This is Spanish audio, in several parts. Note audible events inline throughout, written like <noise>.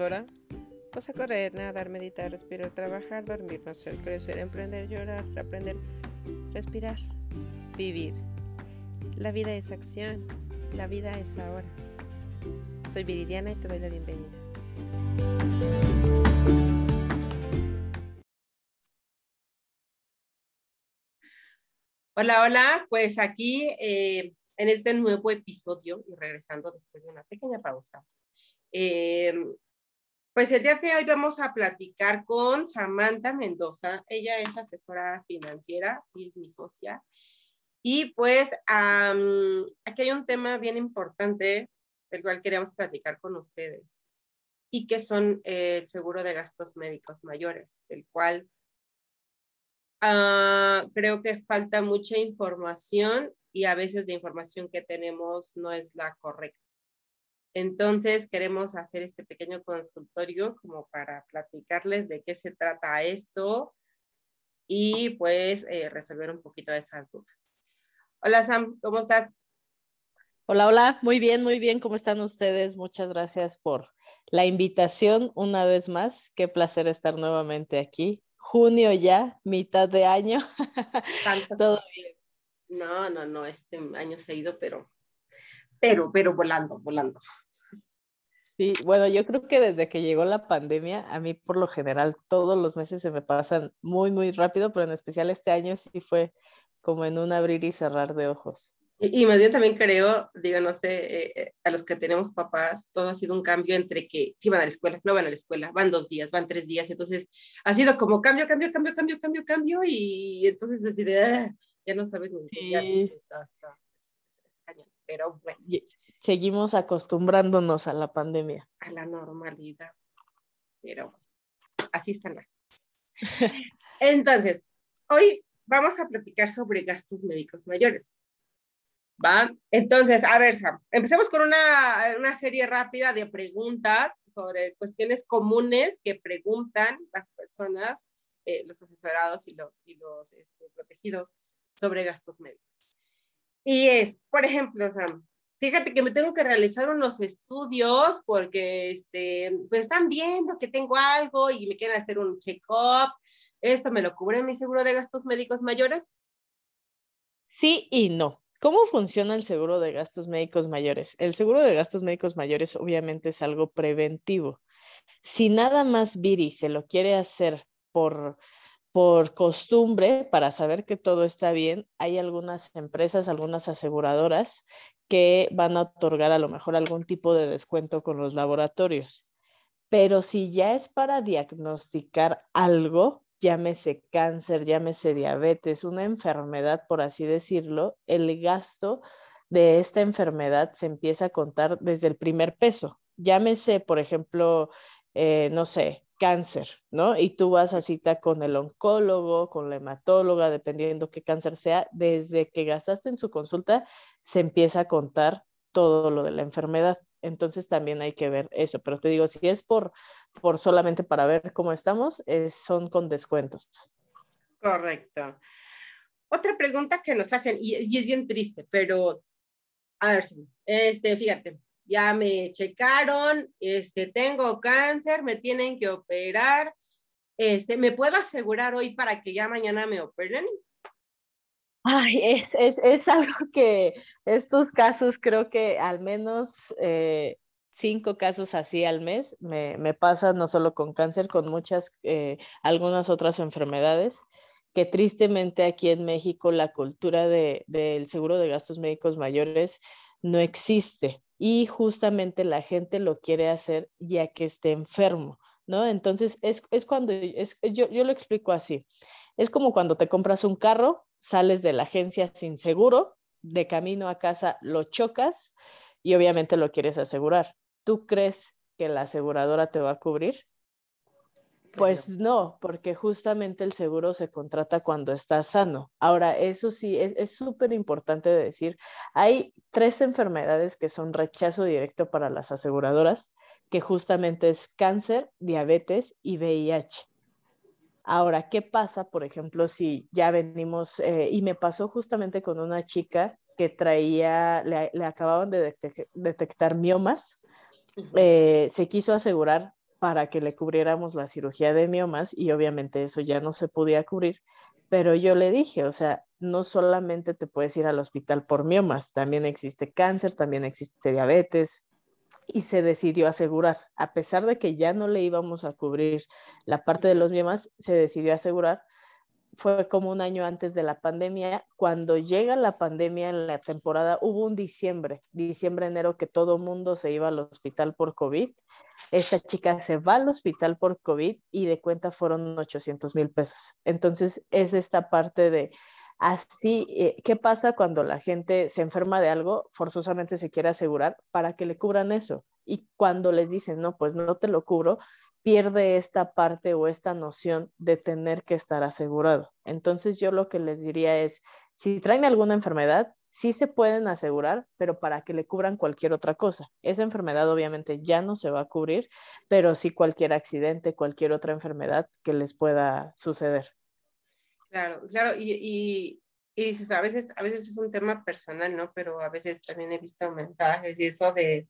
ahora, pues a correr, nadar, meditar, respirar, trabajar, dormir, nacer, crecer, emprender, llorar, aprender, respirar, vivir. La vida es acción, la vida es ahora. Soy Viridiana y te doy la bienvenida. Hola, hola, pues aquí eh, en este nuevo episodio y regresando después de una pequeña pausa. Eh, pues el día de hoy vamos a platicar con Samantha Mendoza. Ella es asesora financiera y es mi socia. Y pues aquí hay un tema bien importante del cual queríamos platicar con ustedes y que son el seguro de gastos médicos mayores, del cual Ah, creo que falta mucha información y a veces la información que tenemos no es la correcta. Entonces queremos hacer este pequeño consultorio como para platicarles de qué se trata esto y pues eh, resolver un poquito esas dudas. Hola Sam, ¿cómo estás? Hola, hola, muy bien, muy bien, ¿cómo están ustedes? Muchas gracias por la invitación una vez más. Qué placer estar nuevamente aquí junio ya, mitad de año. <laughs> Todo bien. No, no, no, este año se ha ido, pero, pero, pero volando, volando. Sí, bueno, yo creo que desde que llegó la pandemia, a mí por lo general todos los meses se me pasan muy, muy rápido, pero en especial este año sí fue como en un abrir y cerrar de ojos. Y, más bien también creo, digo, no sé, eh, eh, a los que tenemos papás, todo ha sido un cambio entre que sí van a la escuela, no van a la escuela, van dos días, van tres días, entonces ha sido como cambio, cambio, cambio, cambio, cambio, cambio, y entonces así de, ah, ya no sabes ni sí. hasta, pero bueno. Seguimos acostumbrándonos a la pandemia. A la normalidad, pero así están las <laughs> Entonces, hoy vamos a platicar sobre gastos médicos mayores. ¿Va? Entonces, a ver, Sam, empecemos con una, una, serie rápida de preguntas sobre cuestiones comunes que preguntan las personas, eh, los asesorados y los, y los este, protegidos sobre gastos médicos. Y es, por ejemplo, Sam, fíjate que me tengo que realizar unos estudios porque este, pues están viendo que tengo algo y me quieren hacer un check-up. ¿Esto me lo cubre mi seguro de gastos médicos mayores? Sí y no. ¿Cómo funciona el seguro de gastos médicos mayores? El seguro de gastos médicos mayores obviamente es algo preventivo. Si nada más Viri se lo quiere hacer por, por costumbre, para saber que todo está bien, hay algunas empresas, algunas aseguradoras que van a otorgar a lo mejor algún tipo de descuento con los laboratorios. Pero si ya es para diagnosticar algo, llámese cáncer, llámese diabetes, una enfermedad, por así decirlo, el gasto de esta enfermedad se empieza a contar desde el primer peso. Llámese, por ejemplo, eh, no sé, cáncer, ¿no? Y tú vas a cita con el oncólogo, con la hematóloga, dependiendo qué cáncer sea, desde que gastaste en su consulta, se empieza a contar todo lo de la enfermedad. Entonces también hay que ver eso. Pero te digo, si es por, por solamente para ver cómo estamos, son con descuentos. Correcto. Otra pregunta que nos hacen, y, es bien triste, pero a ver, este, fíjate, ya me checaron, este, tengo cáncer, me tienen que operar, este, ¿me puedo asegurar hoy para que ya mañana me operen? Ay, es, es, es, <laughs> algo que estos casos creo que al menos eh, cinco casos así al mes me, me pasa no solo con cáncer, con muchas, eh, algunas otras enfermedades, que tristemente aquí en México la cultura de, del seguro de gastos médicos mayores no existe y justamente la gente lo quiere hacer ya que esté enfermo, ¿no? Entonces es, es cuando, es, yo, yo lo explico así, es como cuando te compras un carro sales de la agencia sin seguro, de camino a casa lo chocas y obviamente lo quieres asegurar. ¿Tú crees que la aseguradora te va a cubrir? Pues, no, porque justamente el seguro se contrata cuando estás sano. Ahora, eso sí, es súper importante decir, hay tres enfermedades que son rechazo directo para las aseguradoras, que justamente es cáncer, diabetes y VIH. Ahora, ¿qué pasa, por ejemplo, si ya venimos, eh, y me pasó justamente con una chica que traía, le, acababan de detectar miomas, eh, se quiso asegurar para que le cubriéramos la cirugía de miomas y obviamente eso ya no se podía cubrir. Pero yo le dije, o sea, no solamente te puedes ir al hospital por miomas, también existe cáncer, también existe diabetes, y se decidió asegurar, a pesar de que ya no le íbamos a cubrir la parte de los miomas, se decidió asegurar fue como un año antes de la pandemia. Cuando llega la pandemia en la temporada, hubo un diciembre, diciembre, enero, que todo mundo se iba al hospital por COVID. Esta chica se va al hospital por COVID y de cuenta fueron 800 mil pesos. Entonces, es esta parte de así, eh, ¿qué pasa cuando la gente se enferma de algo? Forzosamente se quiere asegurar para que le cubran eso. Y cuando les dicen, no, pues no te lo cubro, pierde esta parte o esta noción de tener que estar asegurado. Entonces yo lo que les diría es, si traen alguna enfermedad, sí se pueden asegurar, pero para que le cubran cualquier otra cosa. Esa enfermedad obviamente ya no se va a cubrir, pero sí cualquier accidente, cualquier otra enfermedad que les pueda suceder. Claro, claro, y, y, y dices, a veces, a veces es un tema personal, ¿no? Pero a veces también he visto mensajes y eso de,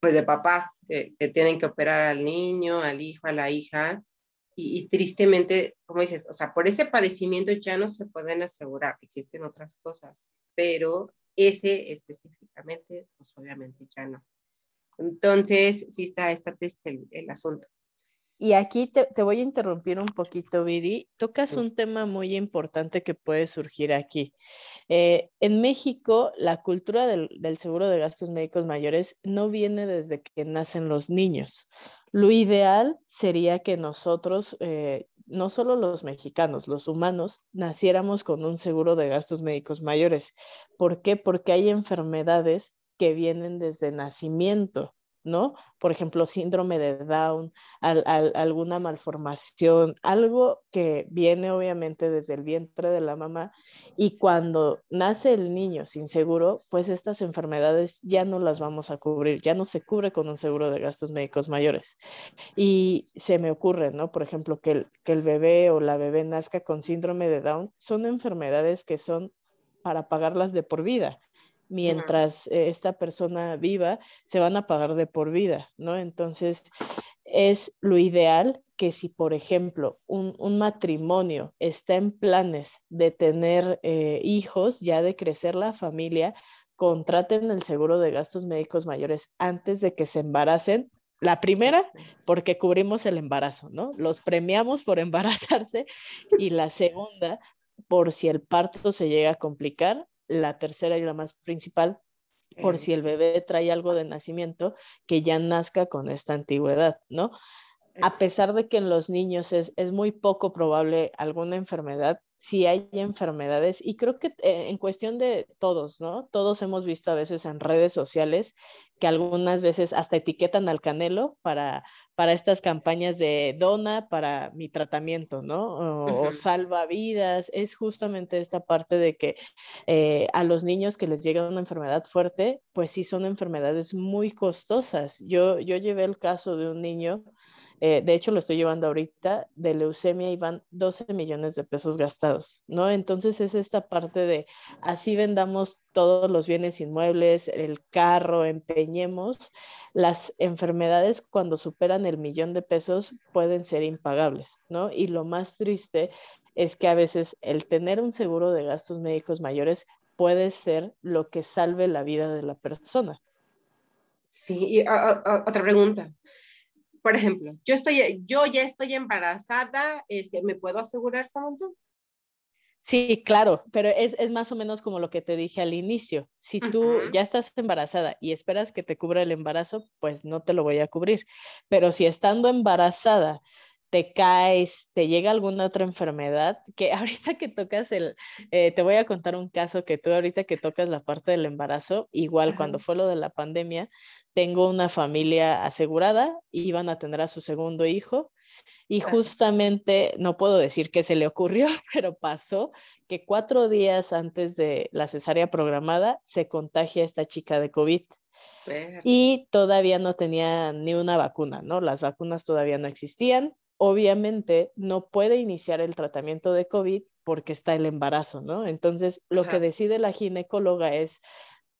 pues de papás que, tienen que operar al niño, al hijo, a la hija, y, tristemente, como dices, o sea, por ese padecimiento ya no se pueden asegurar, existen otras cosas, pero ese específicamente, pues obviamente ya no. Entonces, sí está, está el, el asunto. Y aquí te, voy a interrumpir un poquito, Viri. Tocas un tema muy importante que puede surgir aquí. Eh, en México, la cultura del, seguro de gastos médicos mayores no viene desde que nacen los niños. Lo ideal sería que nosotros, eh, no solo los mexicanos, los humanos, naciéramos con un seguro de gastos médicos mayores. ¿Por qué? Porque hay enfermedades que vienen desde nacimiento. ¿No? Por ejemplo, síndrome de Down, alguna malformación, algo que viene obviamente desde el vientre de la mamá y cuando nace el niño sin seguro, pues estas enfermedades ya no las vamos a cubrir, ya no se cubre con un seguro de gastos médicos mayores. Y se me ocurre, ¿no? Por ejemplo, que el, que el bebé o la bebé nazca con síndrome de Down, son enfermedades que son para pagarlas de por vida mientras eh, esta persona viva, se van a pagar de por vida, ¿no? Entonces, es lo ideal que si, por ejemplo, un, matrimonio está en planes de tener eh, hijos, ya de crecer la familia, contraten el seguro de gastos médicos mayores antes de que se embaracen. La primera, porque cubrimos el embarazo, ¿no? Los premiamos por <laughs> embarazarse. Y la segunda, por si el parto se llega a complicar, la tercera y la más principal, por si el bebé trae algo de nacimiento, que ya nazca con esta antigüedad, ¿no? A pesar de que en los niños es, muy poco probable alguna enfermedad, sí hay enfermedades y creo que eh, en cuestión de todos, ¿no? Todos hemos visto a veces en redes sociales que algunas veces hasta etiquetan al canelo para, para estas campañas de dona para mi tratamiento, ¿no? O, salva vidas. Es justamente esta parte de que eh, a los niños que les llega una enfermedad fuerte, pues sí son enfermedades muy costosas. Yo, yo llevé el caso de un niño eh, de hecho, lo estoy llevando ahorita de leucemia y van 12 millones de pesos gastados, ¿no? Entonces es esta parte de así vendamos todos los bienes inmuebles, el carro, empeñemos, las enfermedades cuando superan el millón de pesos pueden ser impagables, ¿no? Y lo más triste es que a veces el tener un seguro de gastos médicos mayores puede ser lo que salve la vida de la persona. Sí, y otra pregunta por ejemplo, yo, estoy, yo ya estoy embarazada, este, ¿me puedo asegurar, Samantha? Sí, claro, pero es, es, más o menos como lo que te dije al inicio. Si tú ya estás embarazada y esperas que te cubra el embarazo, pues no te lo voy a cubrir. Pero si estando embarazada te caes, te llega alguna otra enfermedad, que <laughs> ahorita que tocas el, eh, te voy a contar un caso que tú ahorita que tocas la parte del embarazo, igual cuando fue lo de la pandemia, tengo una familia asegurada, iban a tener a su segundo hijo y justamente, no puedo decir que se le ocurrió, <laughs> pero pasó que cuatro días antes de la cesárea programada se contagia esta chica de COVID. Y todavía no tenía ni una vacuna, ¿no? Las vacunas todavía no existían obviamente no puede iniciar el tratamiento de COVID porque está el embarazo, ¿no? Entonces, lo que decide la ginecóloga es,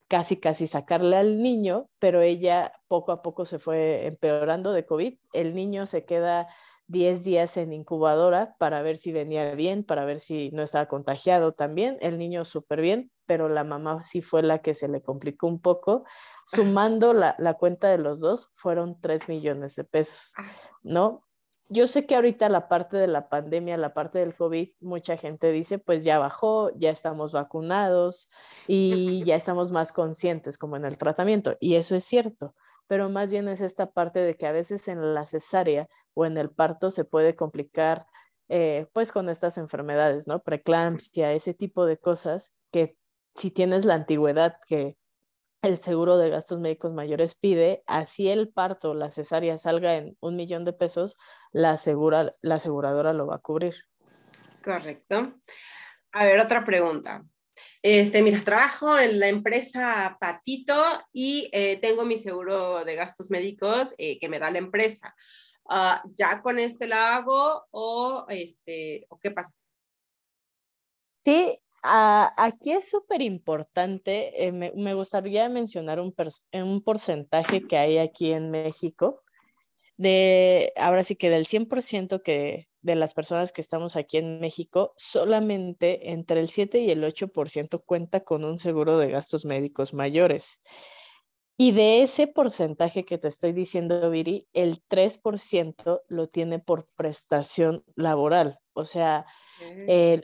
casi, casi sacarle al niño, pero ella poco a poco se fue empeorando de COVID. El niño se queda 10 días en incubadora para ver si venía bien, para ver si no estaba contagiado también. El niño súper bien, pero la mamá sí fue la que se le complicó un poco. Sumando la, la cuenta de los dos, fueron 3 millones de pesos, ¿no? Yo sé que ahorita la parte de la pandemia, la parte del COVID, mucha gente dice, pues ya bajó, ya estamos vacunados y ya estamos más conscientes como en el tratamiento. Y eso es cierto, pero más bien es esta parte de que a veces en la cesárea o en el parto se puede complicar eh, pues con estas enfermedades, ¿no? Preeclampsia, ese tipo de cosas que si tienes la antigüedad que el seguro de gastos médicos mayores pide, así el parto, la cesárea salga en un millón de pesos, la, asegura, la aseguradora lo va a cubrir. Correcto. A ver, otra pregunta. Este, mira, trabajo en la empresa Patito y eh, tengo mi seguro de gastos médicos eh, que me da la empresa. Uh, ¿Ya con este la hago o, este, o qué pasa? Sí, aquí es súper importante. Eh, me, gustaría mencionar un, un porcentaje que hay aquí en México de, ahora sí que del 100% que de las personas que estamos aquí en México, solamente entre el 7 y el 8% cuenta con un seguro de gastos médicos mayores. Y de ese porcentaje que te estoy diciendo, Viri, el 3% lo tiene por prestación laboral. O sea, eh,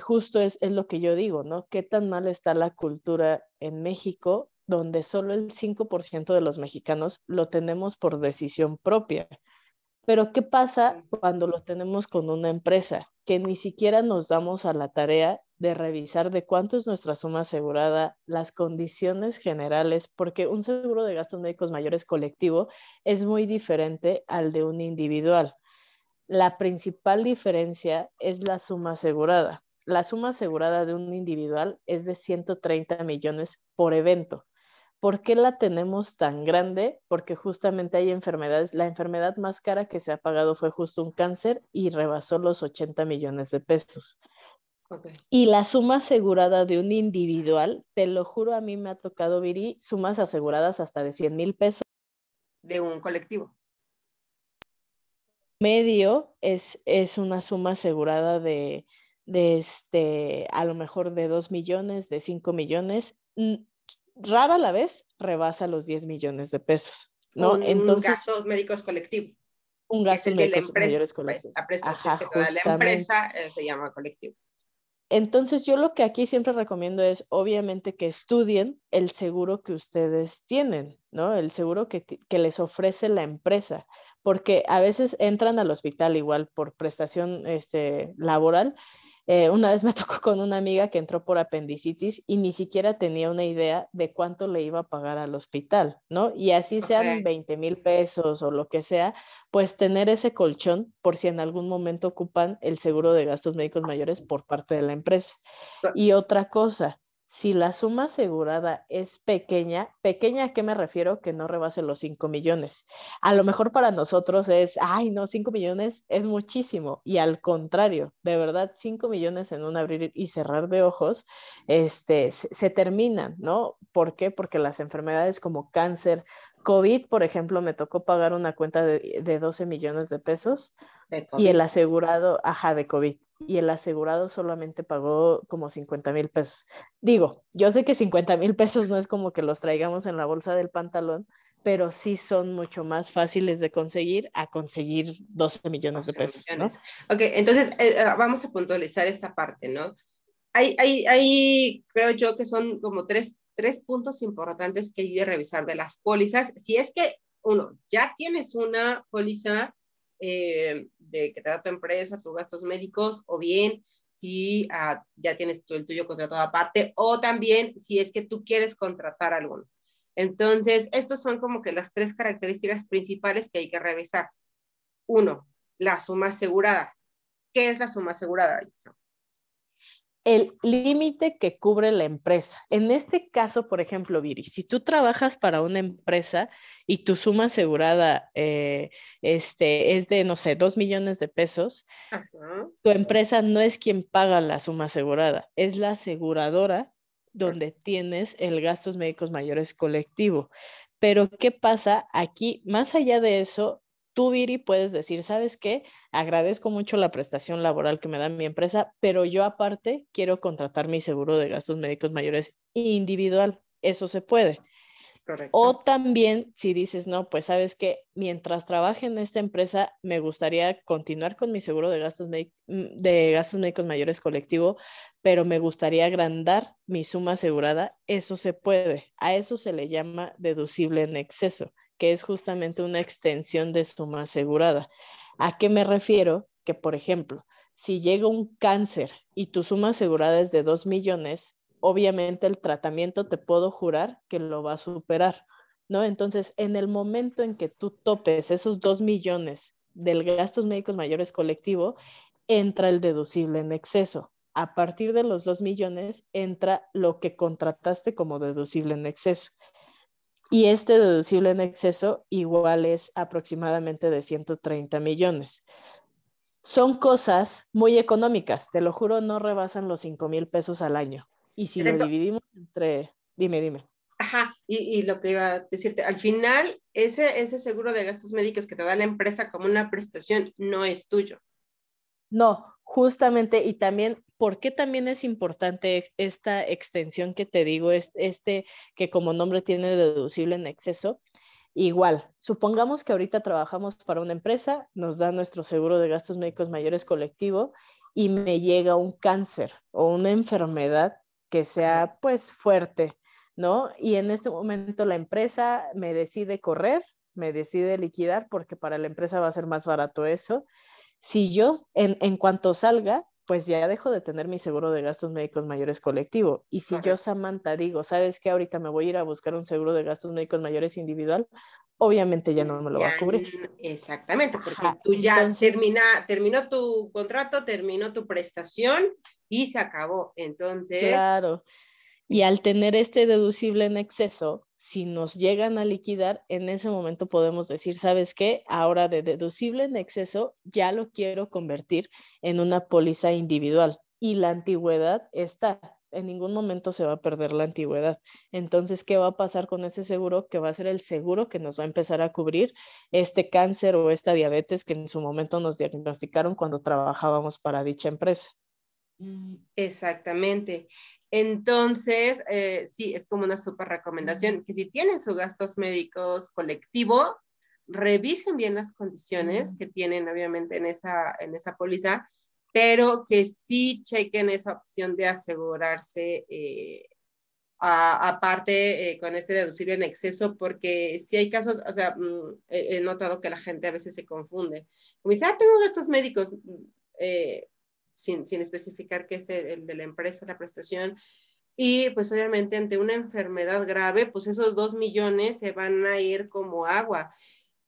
justo es, es, lo que yo digo, ¿no? ¿Qué tan mal está la cultura en México donde solo el 5% de los mexicanos lo tenemos por decisión propia. Pero ¿qué pasa cuando lo tenemos con una empresa? Que ni siquiera nos damos a la tarea de revisar de cuánto es nuestra suma asegurada, las condiciones generales, porque un seguro de gastos médicos mayores colectivo es muy diferente al de un individual. La principal diferencia es la suma asegurada. La suma asegurada de un individual es de 130 millones por evento. ¿Por qué la tenemos tan grande? Porque justamente hay enfermedades. La enfermedad más cara que se ha pagado fue justo un cáncer y rebasó los 80 millones de pesos. Y la suma asegurada de un individual, te lo juro, a mí me ha tocado, Viri, sumas aseguradas hasta de 100 mil pesos. De un colectivo. Medio es, es una suma asegurada de, de este, a lo mejor de 2 millones, de 5 millones rara la vez rebasa los 10 millones de pesos. ¿no? Un, Entonces, gastos médicos colectivo. Un gasto mayores colectivo. La prestación que da la empresa eh, se llama colectivo. Entonces, yo lo que aquí siempre recomiendo es, obviamente, que estudien el seguro que ustedes tienen, ¿no? El seguro que, que les ofrece la empresa, porque a veces entran al hospital igual por prestación este, laboral eh, una vez me <laughs> tocó con una amiga que entró por apendicitis y ni siquiera tenía una idea de cuánto le iba a pagar al hospital, ¿no? Y así sean 20 mil pesos o lo que sea, pues tener ese colchón por si en algún momento ocupan el seguro de gastos médicos mayores por parte de la empresa. Y otra cosa, si la suma asegurada es pequeña, pequeña a qué me refiero que no rebase los 5 millones. A lo mejor para nosotros es, ay, no, 5 millones es muchísimo. Y al contrario, de verdad, 5 millones en un abrir y cerrar de ojos, este, se, se terminan, ¿no? ¿Por qué? Porque las enfermedades como cáncer, COVID, por ejemplo, me tocó pagar una cuenta de, de 12 millones de pesos y el asegurado, ajá, de COVID, y el asegurado solamente pagó como 50 mil pesos. Digo, yo sé que 50 mil pesos no es como que los traigamos en la bolsa del pantalón, pero sí son mucho más fáciles de conseguir a conseguir 12 millones de pesos. ¿no? Ok, entonces eh, eh, vamos a puntualizar esta parte, ¿no? Hay, hay, hay, creo yo que son como tres, tres puntos importantes que hay de revisar de las pólizas. Si es que, uno, ya tienes una póliza eh, de que te da tu empresa, tus gastos médicos, o bien si ah, ya tienes tú el tuyo contratado aparte, o también si es que tú quieres contratar alguno. Entonces, estos son como que las tres características principales que hay que revisar. Uno, la suma asegurada. ¿Qué es la suma asegurada? El límite que cubre la empresa. En este caso, por ejemplo, Viri, si tú trabajas para una empresa y tu suma asegurada eh, este, es de, no sé, dos millones de pesos, tu empresa no es quien paga la suma asegurada, es la aseguradora donde tienes el gastos médicos mayores colectivo. Pero ¿qué pasa aquí? Más allá de eso, tú, Viri, puedes decir, ¿sabes qué? Agradezco mucho la prestación laboral que me da mi empresa, pero yo aparte quiero contratar mi seguro de gastos médicos mayores individual. Eso se puede. O también si dices, no, pues sabes que mientras trabaje en esta empresa, me gustaría continuar con mi seguro de gastos, mm, de gastos médicos mayores colectivo, pero me gustaría agrandar mi suma asegurada, eso se puede. A eso se le llama deducible en exceso, que es justamente una extensión de suma asegurada. ¿A qué me refiero? Que, por ejemplo, si llega un cáncer y tu suma asegurada es de 2 millones, obviamente el tratamiento te puedo jurar que lo va a superar, ¿no? Entonces, en el momento en que tú topes esos dos millones del gastos médicos mayores colectivo, entra el deducible en exceso. A partir de los dos millones entra lo que contrataste como deducible en exceso. Y este deducible en exceso igual es aproximadamente de 130 millones. Son cosas muy económicas, te lo juro, no rebasan los 5 mil pesos al año. Y si lo dividimos entre, dime, dime. Ajá, y, lo que iba a decirte, al final, ese, ese seguro de gastos médicos que te da la empresa como una prestación no es tuyo. No, justamente, y también, ¿por qué también es importante esta extensión que te digo, este que como nombre tiene deducible en exceso? Igual, supongamos que ahorita trabajamos para una empresa, nos da nuestro seguro de gastos médicos mayores colectivo y me llega un cáncer o una enfermedad que sea pues fuerte, ¿no? Y en este momento la empresa me decide correr, me decide liquidar porque para la empresa va a ser más barato eso. Si yo en, en cuanto salga, pues ya dejo de tener mi seguro de gastos médicos mayores colectivo. Y si yo, Samantha, digo, ¿sabes qué? Ahorita me voy a ir a buscar un seguro de gastos médicos mayores individual, obviamente ya no me lo va a cubrir. Exactamente, porque tú ya termina, terminó tu contrato, terminó tu prestación y se acabó. Entonces. Claro. Y al tener este deducible en exceso, si nos llegan a liquidar, en ese momento podemos decir, ¿sabes qué? Ahora de deducible en exceso ya lo quiero convertir en una póliza individual y la antigüedad está. En ningún momento se va a perder la antigüedad. Entonces, ¿qué va a pasar con ese seguro? Que va a ser el seguro que nos va a empezar a cubrir este cáncer o esta diabetes que en su momento nos diagnosticaron cuando trabajábamos para dicha empresa. Mm, exactamente. Entonces, eh, sí, es como una super recomendación que si tienen sus gastos médicos colectivo, revisen bien las condiciones que tienen obviamente en esa, en esa póliza, pero que sí chequen esa opción de asegurarse eh, aparte eh, con este deducible en exceso, porque si hay casos, o sea, mm, he, notado que la gente a veces se confunde. Como dice, ah, tengo gastos médicos, eh, sin, sin especificar qué es el, de la empresa, la prestación. Y pues obviamente ante una enfermedad grave, pues esos dos millones se van a ir como agua.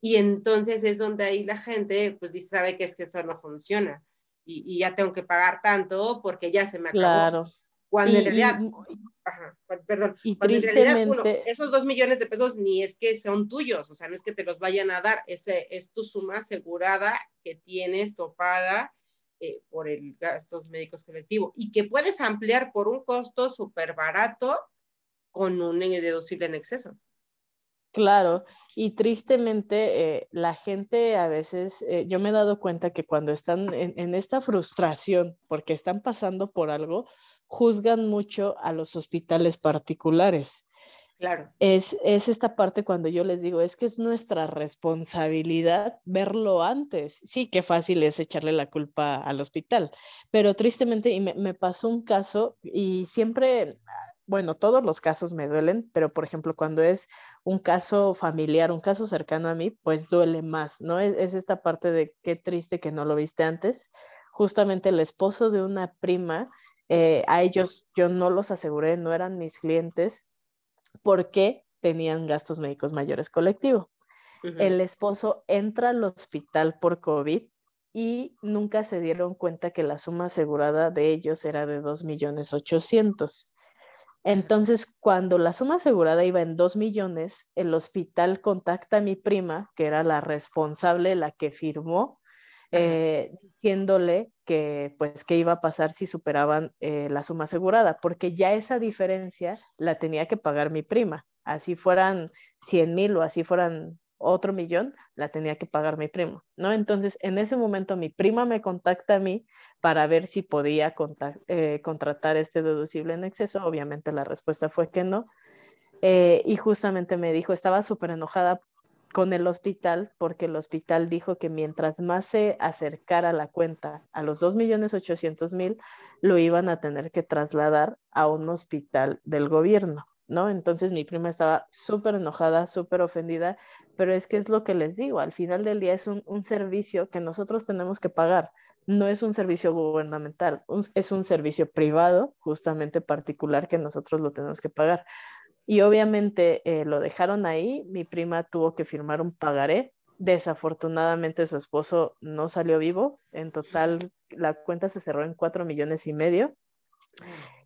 Y entonces es donde ahí la gente pues dice, sabe que es que esto no funciona. Y, y ya tengo que pagar tanto porque ya se me acabó. Claro. Cuando en realidad, ajá, perdón, y cuando en realidad, esos dos millones de pesos ni es que son tuyos, o sea, no es que te los vayan a dar, ese es tu suma asegurada que tienes topada eh, por el gastos médicos colectivo y que puedes ampliar por un costo súper barato con un deducible en exceso. Claro, y tristemente eh, la gente a veces, eh, yo me he dado cuenta que cuando están en, esta frustración porque están pasando por algo, juzgan mucho a los hospitales particulares. Claro. Es, es, esta parte cuando yo les digo, es que es nuestra responsabilidad verlo antes. Sí, qué fácil es echarle la culpa al hospital, pero tristemente, y me, me pasó un caso y siempre, bueno, todos los casos me duelen, pero por ejemplo, cuando es un caso familiar, un caso cercano a mí, pues duele más, ¿no? Es, es esta parte de qué triste que no lo viste antes. Justamente el esposo de una prima, eh, a ellos yo no los aseguré, no eran mis clientes, porque tenían gastos médicos mayores colectivo. El esposo entra al hospital por COVID y nunca se dieron cuenta que la suma asegurada de ellos era de 2 millones 800. Entonces, cuando la suma asegurada iba en 2 millones, el hospital contacta a mi prima, que era la responsable, la que firmó, eh, diciéndole que pues qué iba a pasar si superaban eh, la suma asegurada, porque ya esa diferencia la tenía que pagar mi prima. Así fueran 100 mil o así fueran otro millón, la tenía que pagar mi primo, ¿no? Entonces, en ese momento mi prima me contacta a mí para ver si podía eh, contratar este deducible en exceso. Obviamente la respuesta fue que no. Eh, y justamente me dijo, estaba súper enojada con el hospital porque el hospital dijo que mientras más se acercara la cuenta a los 2.800.000, lo iban a tener que trasladar a un hospital del gobierno. ¿no? Entonces mi prima estaba súper enojada, súper ofendida, pero es que es lo que les digo, al final del día es un, servicio que nosotros tenemos que pagar, no es un servicio gubernamental, es un servicio privado, justamente particular, que nosotros lo tenemos que pagar. Y obviamente eh, lo dejaron ahí, mi prima tuvo que firmar un pagaré, desafortunadamente su esposo no salió vivo, en total la cuenta se cerró en cuatro millones y medio.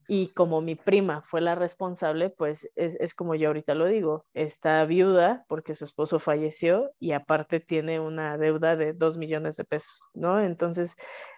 Y como mi prima fue la responsable, pues es, como yo ahorita lo digo, está viuda porque su esposo falleció y aparte tiene una deuda de dos millones de pesos, ¿no? Entonces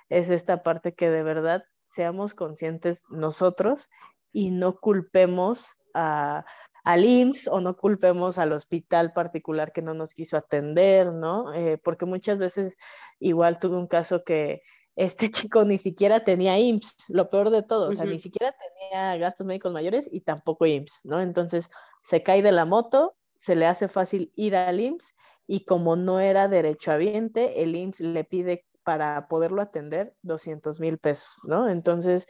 es esta parte que de verdad seamos conscientes nosotros y no culpemos a, al IMSS o no culpemos al hospital particular que no nos quiso atender, ¿no? Eh, porque muchas veces igual tuve un caso que este <laughs> chico ni siquiera tenía IMSS, lo peor de todo, o sea, ni siquiera tenía gastos médicos mayores y tampoco IMSS, ¿no? Entonces se cae de la moto, se le hace fácil ir al IMSS y como no era derechohabiente, el IMSS le pide para poderlo atender 200 mil pesos, ¿no? Entonces,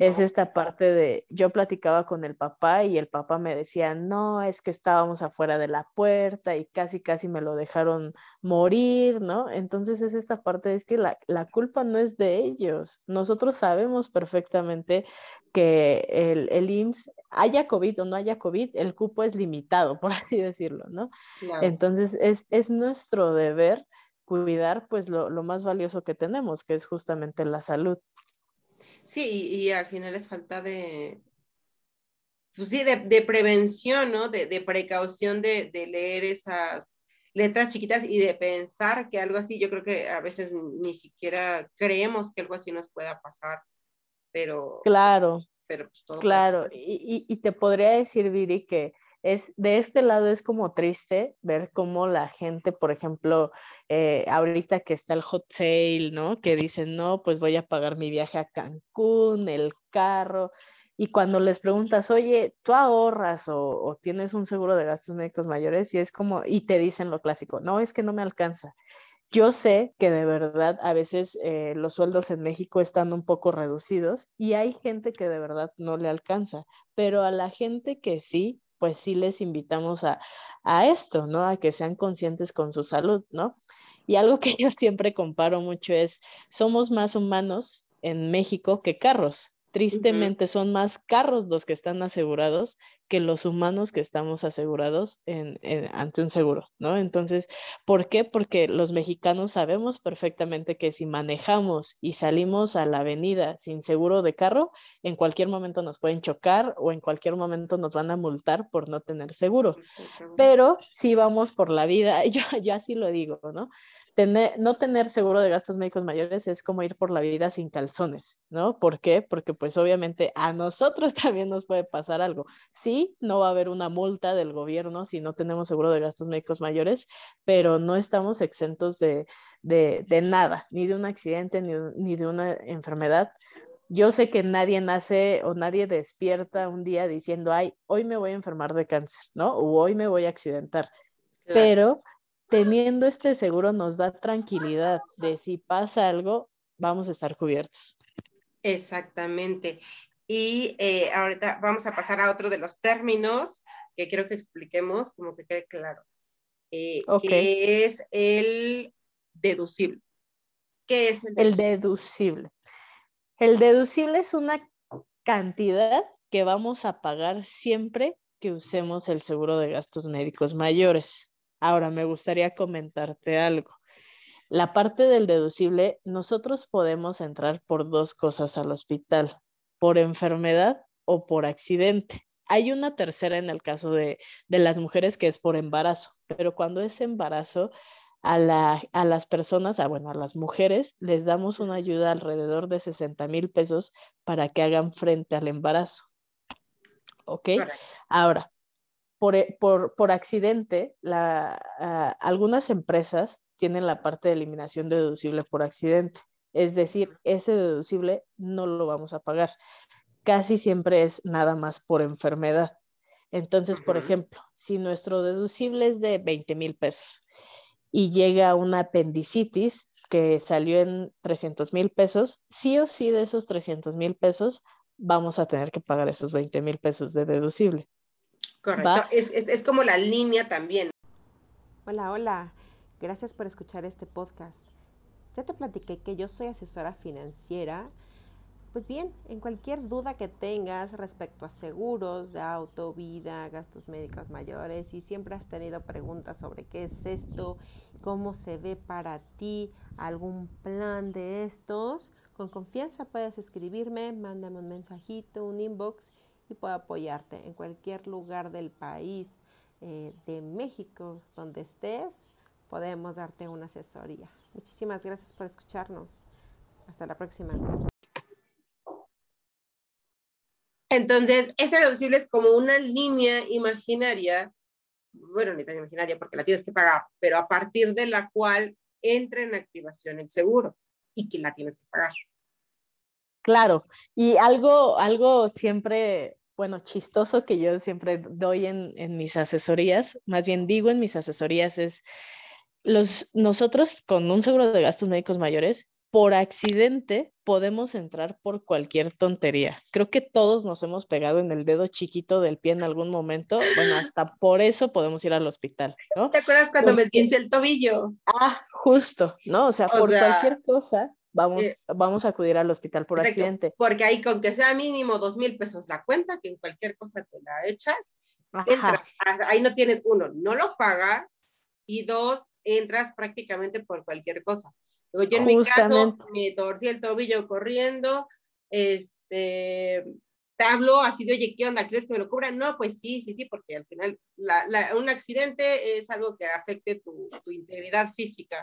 es esta parte de, yo platicaba con el papá y el papá me decía, no, es que estábamos afuera de la puerta y casi, casi me lo dejaron morir, ¿no? Entonces es esta parte, es que la, culpa no es de ellos. Nosotros sabemos perfectamente que el, el, IMSS, haya COVID o no haya COVID, el cupo es limitado, <laughs> por así decirlo, ¿no? Entonces es, es nuestro deber cuidar pues lo, lo más valioso que tenemos, que es justamente la salud. Sí, y, al final es falta de, pues sí, de, prevención, ¿no? De, precaución de, leer esas letras chiquitas y de pensar que algo así, yo creo que a veces ni siquiera creemos que algo así nos pueda pasar, pero... Claro. Pero pues todo claro, y, y, te podría decir, Viri, que es de este lado es como triste ver cómo la gente, por ejemplo, eh, ahorita que está el hot sale, ¿no? Que dicen, no, pues voy a pagar mi viaje a Cancún, el carro. Y cuando les preguntas, oye, ¿tú ahorras o, tienes un seguro de gastos médicos mayores? Y es como, y te dicen lo clásico, no, es que no me alcanza. Yo sé que de verdad a veces eh, los sueldos en México están un poco reducidos y hay gente que de verdad no le alcanza, pero a la gente que sí, pues sí les invitamos a, esto, ¿no? A que sean conscientes con su salud, ¿no? Y algo que <laughs> yo siempre comparo mucho es, somos más humanos en México que carros. Tristemente son más carros los que están asegurados que los humanos que estamos asegurados en, ante un seguro, ¿no? Entonces, ¿por qué? Porque los mexicanos sabemos perfectamente que si manejamos y salimos a la avenida sin seguro de carro, en cualquier momento nos pueden chocar o en cualquier momento nos van a multar por no tener seguro. Pero si vamos por la vida, <laughs> yo, yo así lo digo, ¿no? no tener seguro de gastos médicos mayores es como ir por la vida sin calzones, ¿no? ¿Por qué? Porque pues obviamente a nosotros <laughs> también nos puede pasar algo. Sí, no va a haber una multa del gobierno si no tenemos seguro de gastos médicos mayores, pero no estamos exentos de, nada, ni de un accidente, ni, ni de una enfermedad. Yo sé que nadie nace o nadie despierta un día diciendo, ay, hoy me voy a enfermar de cáncer, ¿no? O hoy me voy a accidentar. Pero teniendo este seguro nos da tranquilidad de si pasa algo, vamos a estar cubiertos. Exactamente. Y eh, ahorita vamos a pasar a otro de los términos que quiero que expliquemos, como que quede claro. Eh, que es el deducible. ¿Qué es el deducible? el deducible? El deducible es una cantidad que vamos a pagar siempre que usemos el seguro de gastos médicos mayores. Ahora, me gustaría comentarte algo. La parte del deducible, nosotros podemos entrar por dos cosas al hospital, por enfermedad o por accidente. Hay una tercera en el caso de, las mujeres que es por embarazo, pero cuando es embarazo, a, la, a las personas, a, bueno, a las mujeres, les damos una ayuda alrededor de 60 mil pesos para que hagan frente al embarazo. ¿Ok? Ahora, por, por, por accidente, la, uh, algunas empresas tienen la parte de eliminación deducible por accidente. Es decir, ese deducible no lo vamos a pagar. Casi siempre es nada más por enfermedad. Entonces, por ejemplo, si nuestro deducible es de 20 mil pesos y llega una apendicitis que salió en 300 mil pesos, sí o sí de esos 300 mil pesos vamos a tener que pagar esos 20 mil pesos de deducible. Correcto, es, es, es como la línea también. Hola, hola, gracias por escuchar este podcast. Ya te platiqué que yo soy asesora financiera. Pues bien, en cualquier duda que tengas respecto a seguros de auto, vida, gastos médicos mayores y siempre has tenido preguntas sobre qué es esto, cómo se ve para ti algún plan de estos, con confianza puedes escribirme, mándame un mensajito, un inbox y puedo apoyarte en cualquier lugar del país, eh, de México, donde estés, podemos darte una asesoría. Muchísimas gracias por escucharnos. Hasta la próxima. Entonces, ese deducible es como una línea imaginaria, bueno, ni tan imaginaria porque la tienes que pagar, pero a partir de la cual entra en activación el seguro y que la tienes que pagar. Claro, y algo, algo siempre, bueno, chistoso que yo siempre doy en, en mis asesorías, más bien digo en mis asesorías es, los, nosotros con un seguro de gastos médicos mayores, por accidente podemos entrar por cualquier tontería. Creo que todos nos hemos pegado en el dedo chiquito del pie en algún momento. Bueno, hasta por eso podemos ir al hospital, ¿no? ¿Te acuerdas cuando Porque... me esguince el tobillo? Ah, justo, ¿no? O sea, o por sea, cualquier cosa vamos, eh, vamos a acudir al hospital por exacto, accidente. Porque ahí con que sea mínimo dos mil pesos la cuenta, que en cualquier cosa te la echas, entras, ahí no tienes uno, no lo pagas y dos, entras prácticamente por cualquier cosa. Yo en mi caso me torcí el tobillo corriendo, este, te hablo así de, oye, ¿qué onda? ¿Crees que me lo cubran? No, pues sí, sí, sí, porque al final la, la, un accidente es algo que afecte tu, tu integridad física.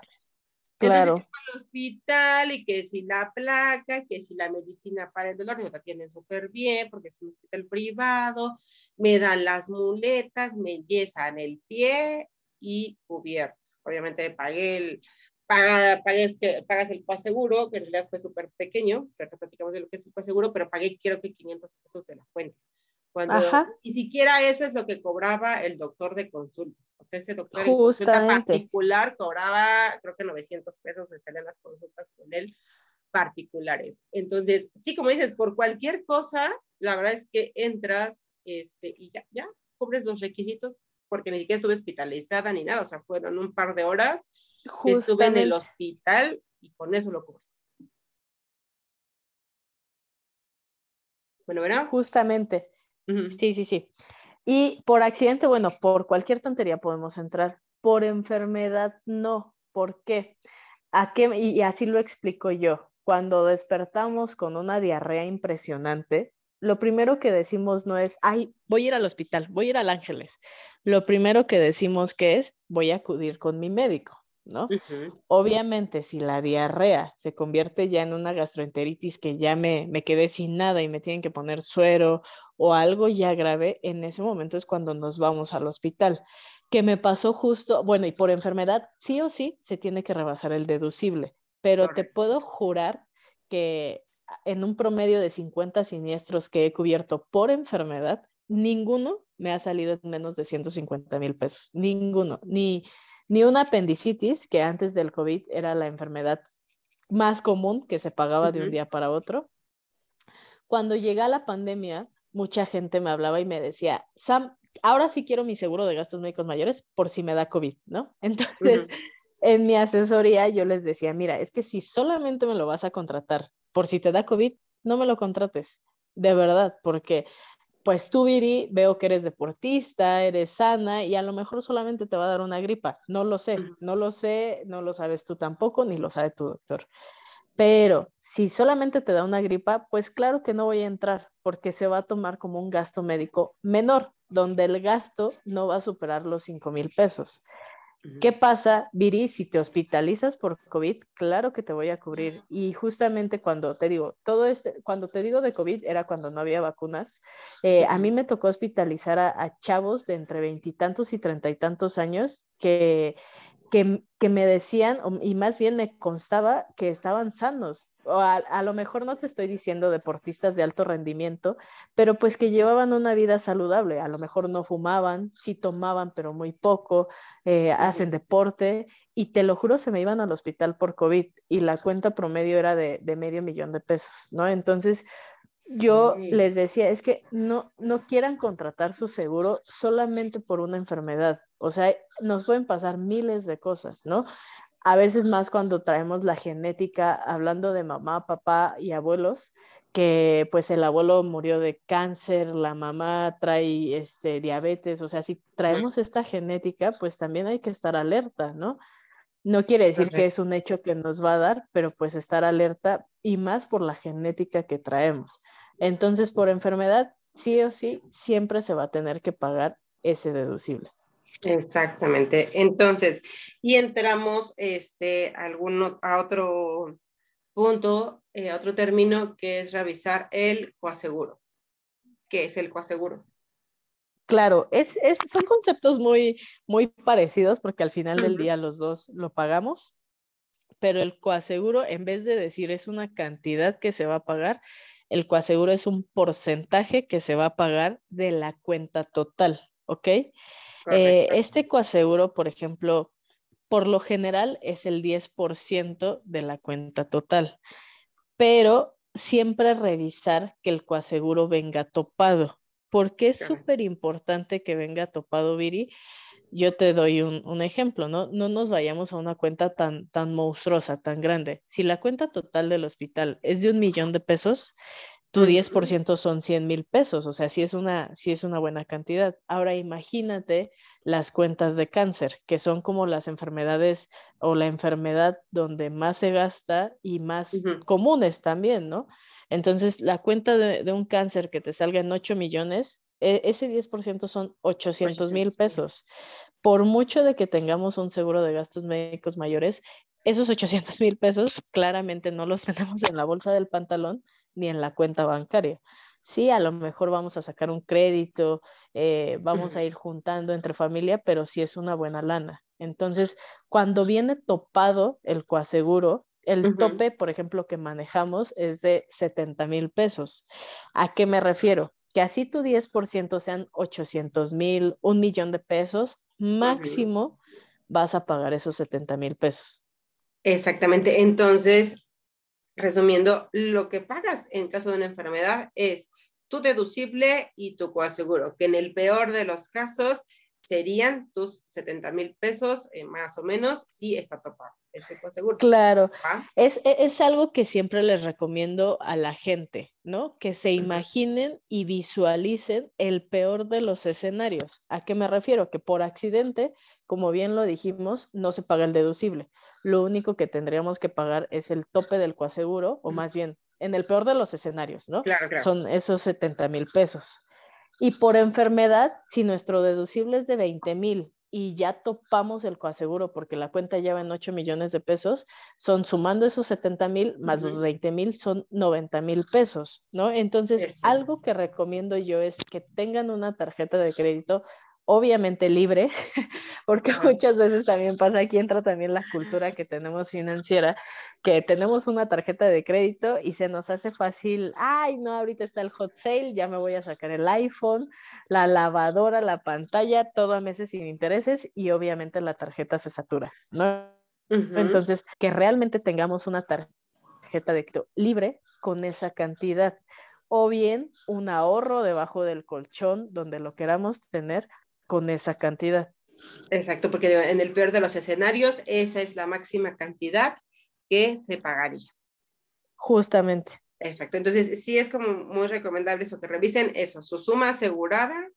Claro. Entonces, al hospital y que si la placa, que si la medicina para el dolor, me la atienden súper bien porque es un hospital privado, me dan las muletas, me yesan el pie y cubierto. Obviamente pagué el, paga, pagues, que, pagas el coaseguro, que en realidad fue súper pequeño, que ahorita platicamos de lo que es el coaseguro, pero pagué creo que 500 pesos de la cuenta. Cuando Ajá. ni siquiera eso es lo que cobraba el doctor de consulta. O sea, ese doctor consulta particular cobraba, creo que 900 pesos, me salen las consultas con él particulares. Entonces, sí, como dices, por cualquier cosa, la verdad es que entras este, y ya, ya, cubres los requisitos, porque ni siquiera estuve hospitalizada ni nada, o sea, fueron un par de horas Justamente. Estuve en el hospital y con eso lo cubres. Bueno, ¿verdad? Justamente. Uh -huh. Sí, sí, sí. Y por accidente, bueno, por cualquier tontería podemos entrar. Por enfermedad, no. ¿Por qué? ¿A qué? Y así lo explico yo. Cuando despertamos con una diarrea impresionante, lo primero que decimos no es, ay, voy a ir al hospital, voy a ir al Ángeles. Lo primero que decimos que es, voy a acudir con mi médico. ¿no? Uh -huh. Obviamente, si la diarrea se convierte ya en una gastroenteritis que ya me, me, quedé sin nada y me tienen que poner suero o algo ya grave, en ese momento es cuando nos vamos al hospital. Que me pasó justo, bueno, y por enfermedad, sí o sí se tiene que rebasar el deducible, pero Correcto. te puedo jurar que en un promedio de 50 siniestros que he cubierto por enfermedad, ninguno me ha salido en menos de 150 mil pesos, ninguno, ni ni una apendicitis, que antes del COVID era la enfermedad más común que se pagaba de un día para otro. Cuando llega la pandemia, mucha gente me hablaba y me decía, Sam, ahora sí quiero mi seguro de gastos médicos mayores por si me da COVID, ¿no? <laughs> Entonces, uh -huh. en mi asesoría yo les decía, mira, es que si solamente me lo vas a contratar por si te da COVID, no me lo contrates, de verdad, porque pues tú, Viri, veo que eres deportista, eres sana y a lo mejor solamente te va a dar una gripa. No lo sé, no lo sé, no lo sabes tú tampoco, ni lo sabe tu doctor. Pero si solamente te da una gripa, pues claro que no voy a entrar porque se va a tomar como un gasto médico menor, donde el gasto no va a superar los 5 mil pesos. ¿Qué pasa, Viri, si te hospitalizas por COVID? Claro que te voy a cubrir. Y justamente cuando te digo, todo este, cuando te digo de COVID era cuando no había vacunas. Eh, a mí me tocó hospitalizar a, chavos de entre veintitantos y treinta y tantos años que, que, que, me decían, y más bien me constaba que estaban sanos, o a, lo mejor no te estoy diciendo deportistas de alto rendimiento, pero pues que llevaban una vida saludable, a lo mejor no fumaban, sí tomaban, pero muy poco, eh, hacen deporte y te lo juro, se me iban al hospital por COVID y la cuenta promedio era de, medio millón de pesos, ¿no? Entonces, yo les decía, es que no, no quieran contratar su seguro solamente por una enfermedad. O sea, nos pueden pasar miles de cosas, ¿no? A veces más cuando traemos la genética, hablando de mamá, papá y abuelos, que pues el abuelo murió de cáncer, la mamá trae este, diabetes, o sea, si traemos esta genética, pues también hay que estar alerta, ¿no? No quiere decir que es un hecho que nos va a dar, pero pues estar alerta y más por la genética que traemos. Entonces, por enfermedad, sí o sí, siempre se va a tener que pagar ese deducible. Exactamente. Entonces, y entramos este, a otro punto, eh, otro término que es revisar el coaseguro. ¿Qué es el coaseguro? Claro, es, son conceptos muy, muy parecidos porque al final del día los dos lo pagamos, pero el coaseguro, en vez de decir es una cantidad que se va a pagar, el coaseguro es un porcentaje que se va a pagar de la cuenta total, ¿ok? Eh, este coaseguro, por ejemplo, por lo general es el 10% de la cuenta total, pero siempre revisar que el coaseguro venga topado. ¿Por qué es súper importante que venga topado, Viri? Yo te doy un, ejemplo, ¿no? No nos vayamos a una cuenta tan, tan monstruosa, tan grande. Si la cuenta total del hospital es de un millón de pesos, tu 10% son 100 mil pesos, o sea, sí es, una, sí es una buena cantidad. Ahora imagínate las cuentas de cáncer, que son como las enfermedades o la enfermedad donde más se gasta y más comunes también, ¿no? Entonces, la cuenta de, un cáncer que te salga en 8 millones, e, ese 10% son 800 mil pesos. Por mucho de que tengamos un seguro de gastos médicos mayores, esos 800 mil pesos claramente no los <laughs> tenemos en la bolsa del pantalón ni en la cuenta bancaria. Sí, a lo mejor vamos a sacar un crédito, eh, vamos a ir juntando entre familia, pero sí es una buena lana. Entonces, cuando viene topado el coaseguro, el tope, por ejemplo, que manejamos es de 70 mil pesos. ¿A qué me refiero? Que así tu 10% sean 800 mil, un millón de pesos, máximo vas a pagar esos 70 mil pesos. Exactamente. Entonces, resumiendo, lo que pagas en caso de una enfermedad es tu deducible y tu coaseguro, que en el peor de los casos serían tus 70 mil pesos, eh, más o menos, si está topado este coaseguro. Claro, es, e, es, algo que siempre les recomiendo a la gente, ¿no? Que se imaginen y visualicen el peor de los escenarios. ¿A qué me refiero? Que por accidente, como bien lo dijimos, no se paga el deducible. Lo único que tendríamos que pagar es el tope del coaseguro, o más bien, en el peor de los escenarios, ¿no? Claro, claro. Son esos 70 mil pesos. Y por enfermedad, si nuestro deducible es de 20 mil y ya topamos el coaseguro porque la cuenta lleva en 8 millones de pesos, son sumando esos 70 mil más los 20 mil, son 90 mil pesos, ¿no? Entonces, algo que recomiendo yo es que tengan una tarjeta de crédito obviamente libre, <laughs> porque muchas veces también pasa, aquí entra también la cultura que tenemos financiera, que tenemos una tarjeta de crédito y se nos hace fácil, ay, no, ahorita está el hot sale, ya me voy a sacar el iPhone, la lavadora, la pantalla, todo a meses sin intereses y obviamente la tarjeta se satura, ¿no? Entonces, que realmente tengamos una tarjeta de crédito libre con esa cantidad o bien un ahorro debajo del colchón donde lo queramos tener con esa cantidad. Exacto, porque en el peor de los escenarios, esa es la máxima cantidad que se pagaría. Justamente. Exacto, entonces sí es como muy recomendable eso, que revisen eso, su suma asegurada,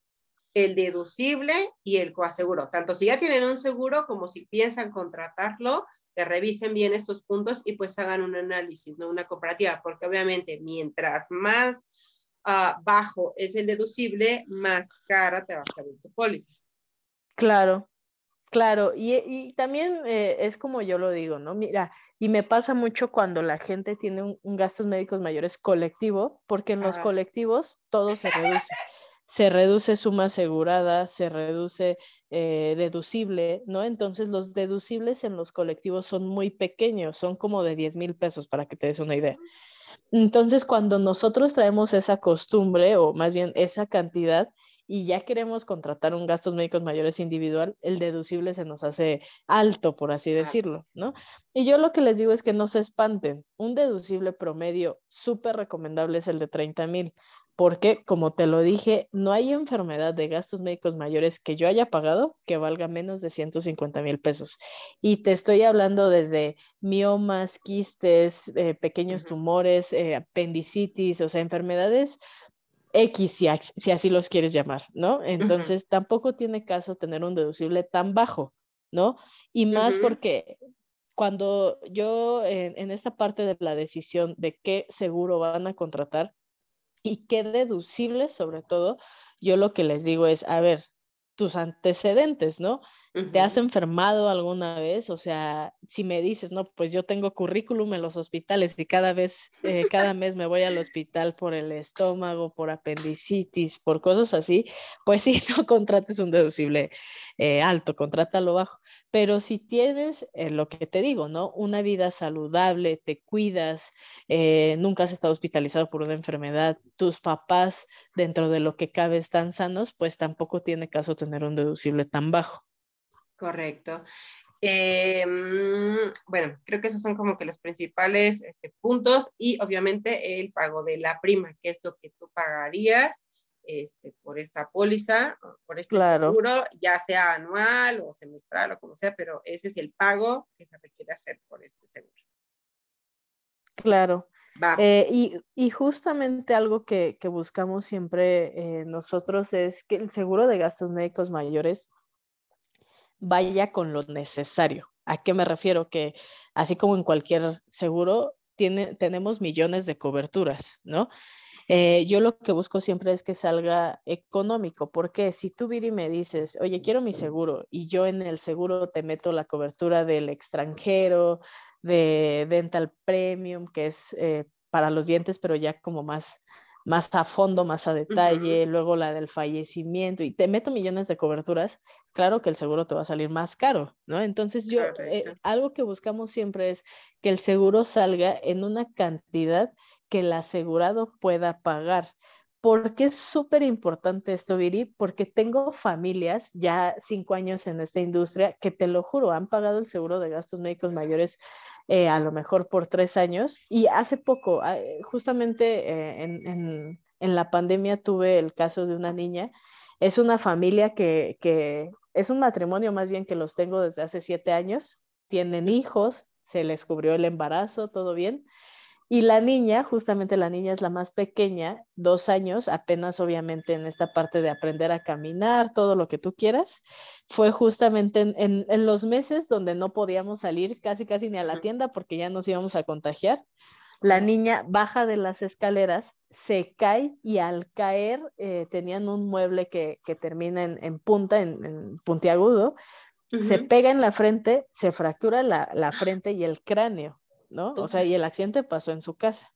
el deducible y el coaseguro. Tanto si ya tienen un seguro como si piensan contratarlo, que revisen bien estos puntos y pues hagan un análisis, ¿no? Una comparativa, porque obviamente mientras más Ah, bajo es el deducible, más cara te va a salir tu póliza. Claro. Claro, y, también eh, es como yo lo digo, ¿no? Mira, y me pasa mucho cuando la gente tiene un, gastos médicos mayores colectivo, porque en los colectivos todo se reduce. Se reduce suma asegurada, se reduce eh, deducible, ¿no? Entonces los deducibles en los colectivos son muy pequeños, son como de 10 mil pesos, para que te des una idea. Entonces, cuando nosotros traemos esa costumbre, o más bien esa cantidad, y ya queremos contratar un gastos médicos mayores individual, el deducible se nos hace alto, por así decirlo, ¿no? Y yo lo que les digo es que no se espanten. Un deducible promedio súper recomendable es el de 30 mil, porque como te lo dije, no hay enfermedad de gastos médicos mayores que yo haya pagado que valga menos de 150 mil pesos. Y te estoy hablando desde miomas, quistes, eh, pequeños tumores, eh, apendicitis, o sea, enfermedades X, si, así los quieres llamar, ¿no? Entonces, tampoco tiene caso tener un deducible tan bajo, ¿no? Y más porque cuando yo en, esta parte de la decisión de qué seguro van a contratar y qué deducible, sobre todo, yo lo que les digo es, a ver, tus antecedentes, ¿no? ¿Te has enfermado alguna vez? O sea, si me dices, no, pues yo tengo currículum en los hospitales y cada vez, eh, cada mes me voy al hospital por el estómago, por apendicitis, por cosas así, pues sí, <laughs> no contrates un deducible eh, alto, contrátalo bajo. Pero si tienes eh, lo que te digo, ¿no? Una vida saludable, te cuidas, nunca has estado hospitalizado por una enfermedad, tus papás dentro de lo que cabe están sanos, pues tampoco tiene caso tener un deducible tan bajo. Correcto. Em, bueno, creo que esos son como que los principales este, puntos y obviamente el pago de la prima, que es lo que tú pagarías este, por esta póliza, por este seguro, ya sea anual o semestral o como sea, pero ese es el pago que se requiere hacer por este seguro. Claro. Eh, y, justamente algo que, buscamos siempre eh, nosotros es que el seguro de gastos médicos mayores vaya con lo necesario. ¿A qué me refiero? Que así como en cualquier seguro, tiene, tenemos millones de coberturas, ¿no? Eh, yo lo que busco siempre es que salga económico, porque si tú, Viri, me dices, oye, quiero mi seguro, y yo en el seguro te meto la cobertura del extranjero, de Dental Premium, que es eh, para los dientes, pero ya como más, más a fondo, más a detalle, luego la del fallecimiento, y te meto millones de coberturas, claro que el seguro te va a salir más caro, ¿no? Entonces yo, eh, algo que buscamos siempre es que el seguro salga en una cantidad que el asegurado pueda pagar. ¿Por qué es súper importante esto, Viri? Porque tengo familias ya cinco años en esta industria que te lo juro, han pagado el seguro de gastos médicos mayores eh, a lo mejor por tres años. Y hace poco, ah, eh, justamente eh, en, en, la pandemia tuve el caso de una niña. Es una familia que, que, es un matrimonio más bien que los tengo desde hace siete años. Tienen hijos, se les cubrió el embarazo, todo bien. Y la niña, justamente la niña es la más pequeña, dos años, apenas obviamente en esta parte de aprender a caminar, todo lo que tú quieras, fue justamente en, en, los meses donde no podíamos salir casi casi ni a la tienda porque ya nos íbamos a contagiar. La niña baja de las escaleras, se cae y al caer eh, tenían un mueble que, que termina en, en punta, en, en puntiagudo, se pega en la frente, se fractura la, la frente y el cráneo. ¿No? O sea, y el accidente pasó en su casa.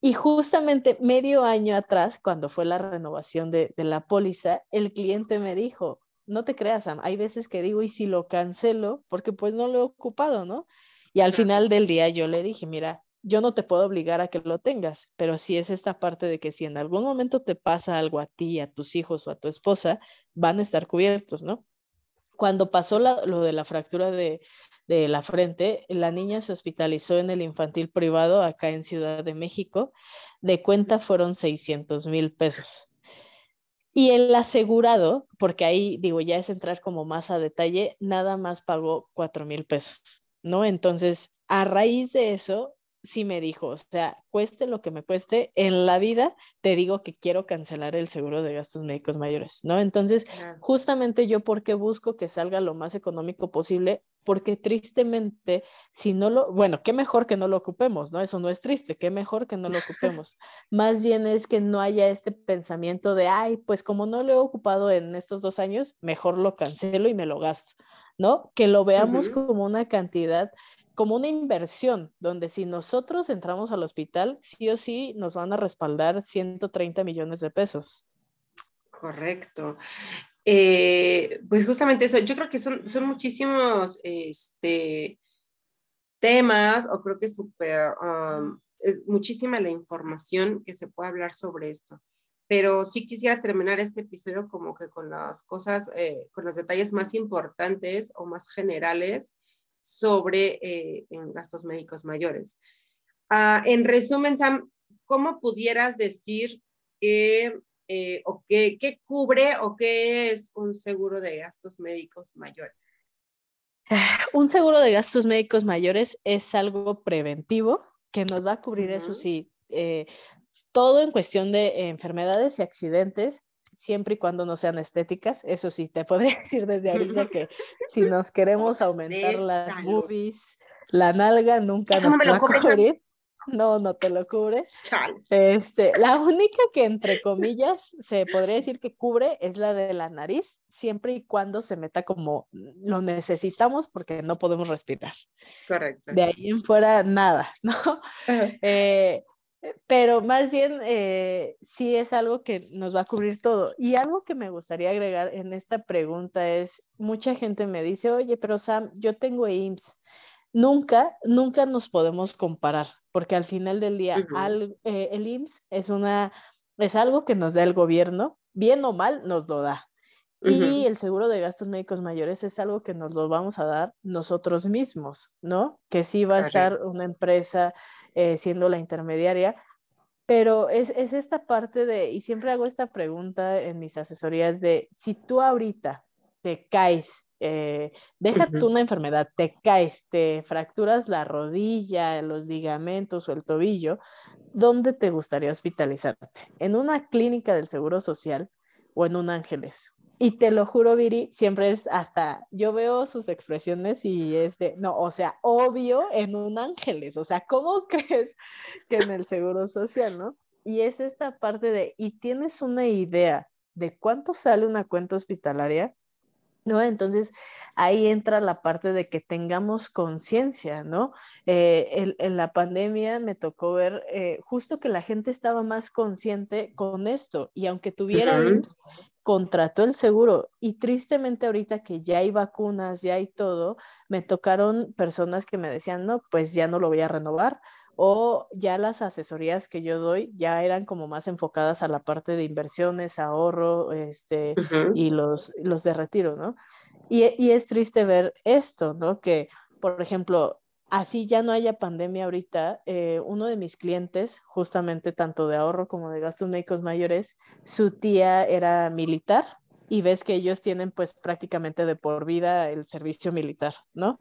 Y justamente medio año atrás, cuando fue la renovación de, la póliza, el cliente me dijo, no te creas, Sam, hay veces que digo, ¿y si lo cancelo? Porque pues no lo he ocupado, ¿no? Y al final del día yo le dije, mira, yo no te puedo obligar a que lo tengas, pero sí es esta parte de que si en algún momento te pasa algo a ti, a tus hijos o a tu esposa, van a estar cubiertos, ¿no? Cuando pasó lo de la fractura de, la frente, la niña se hospitalizó en el infantil privado acá en Ciudad de México. De cuenta fueron 600 mil pesos. Y el asegurado, porque ahí digo, ya es entrar como más a detalle, nada más pagó 4 mil pesos, ¿no? Entonces, a raíz de eso, sí me dijo, o sea, cueste lo que me cueste, en la vida te digo que quiero cancelar el seguro de gastos médicos mayores, ¿no? Entonces, justamente yo porque busco que salga lo más económico posible, porque tristemente, si no lo, bueno, qué mejor que no lo ocupemos, ¿no? Eso no es triste, qué mejor que no lo <laughs> ocupemos. Más bien es que no haya este pensamiento de, ay, pues como no lo he ocupado en estos dos años, mejor lo cancelo y me lo gasto, ¿no? Que lo veamos como una cantidad como una inversión, donde si nosotros entramos al hospital, sí o sí nos van a respaldar 130 millones de pesos. Correcto. Eh, pues justamente eso, yo creo que son, son muchísimos este, temas, o creo que super, um, es muchísima la información que se puede hablar sobre esto. Pero sí quisiera terminar este episodio como que con las cosas, eh, con los detalles más importantes o más generales sobre eh, en gastos médicos mayores. Ah, en resumen, Sam, ¿cómo pudieras decir que, eh, o cubre o qué es un seguro de gastos médicos mayores? <sighs> Un seguro de gastos médicos mayores es algo preventivo que nos va a cubrir, eso sí, eh, todo en cuestión de enfermedades y accidentes siempre y cuando no sean estéticas. Eso sí, te <laughs> podría decir desde ahorita que si <laughs> nos queremos aumentar las boobies, la nalga nunca nos va a cubrir. No, no te lo cubre. Este, la única que entre <laughs> comillas se podría decir que cubre es la de la nariz, siempre y cuando se meta como lo necesitamos porque no podemos respirar. Correcto. De ahí en fuera nada, ¿no? Eh, pero más bien eh, sí es algo que nos va a cubrir todo. Y algo que me gustaría agregar en esta pregunta es, mucha gente me dice, oye, pero Sam, yo tengo IMSS. Nunca, nunca nos podemos comparar, porque al final del día eh, el IMSS es, una, es algo que nos da el gobierno, bien o mal nos lo da. Y el seguro de gastos médicos mayores es algo que nos lo vamos a dar nosotros mismos, ¿no? Que sí va a estar una empresa eh, siendo la intermediaria, pero es, esta parte de, y siempre hago esta pregunta en mis asesorías de, si tú ahorita te caes, eh, deja tú una enfermedad, te caes, te fracturas la rodilla, los ligamentos o el tobillo, ¿dónde te gustaría hospitalizarte? ¿En una clínica del Seguro Social o en un Ángeles? Y te lo juro, Viri, siempre es hasta, yo veo sus expresiones y es de, no, o sea, obvio en un ángeles, o sea, ¿cómo <laughs> crees que en el seguro social, no? Y es esta parte de, ¿y tienes una idea de cuánto sale una cuenta hospitalaria? ¿No? Entonces ahí entra la parte de que tengamos conciencia, ¿no? Eh, en, la pandemia me tocó ver eh, justo que la gente estaba más consciente con esto y aunque tuviera contrató el seguro y tristemente ahorita que ya hay vacunas, ya hay todo, me tocaron personas que me decían, no, pues ya no lo voy a renovar o ya las asesorías que yo doy ya eran como más enfocadas a la parte de inversiones, ahorro, este, y los, los de retiro, ¿no? Y, y es triste ver esto, ¿no? Que, por ejemplo, así ya no haya pandemia ahorita, eh, uno de mis clientes, justamente tanto de ahorro como de gastos médicos mayores, su tía era militar y ves que ellos tienen pues prácticamente de por vida el servicio militar, ¿no?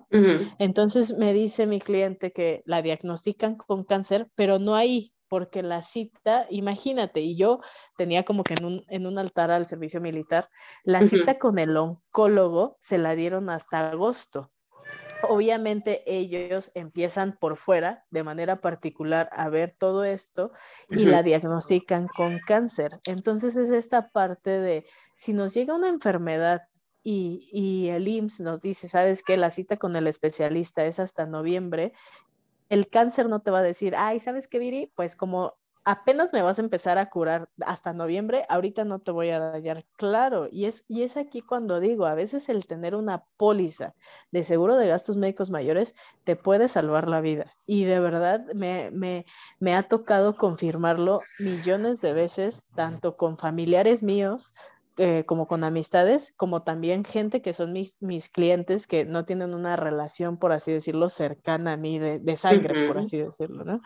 Entonces me dice mi cliente que la diagnostican con cáncer, pero no ahí, porque la cita, imagínate, y yo tenía como que en un, en un altar al servicio militar, la cita con el oncólogo se la dieron hasta agosto. Obviamente ellos empiezan por fuera, de manera particular, a ver todo esto y la diagnostican con cáncer. Entonces es esta parte de, si nos llega una enfermedad y, y, el IMSS nos dice, sabes que la cita con el especialista es hasta noviembre, el cáncer no te va a decir, ay, ¿sabes qué, Viri? Pues como apenas me vas a empezar a curar hasta noviembre, ahorita no te voy a dañar. Claro, y es, y es aquí cuando digo, a veces el tener una póliza de seguro de gastos médicos mayores te puede salvar la vida. Y de verdad me, me, me ha tocado confirmarlo millones de veces, tanto con familiares míos, eh, como con amistades, como también gente que son mis, mis, clientes que no tienen una relación, por así decirlo, cercana a mí de, de sangre, por así decirlo, ¿no?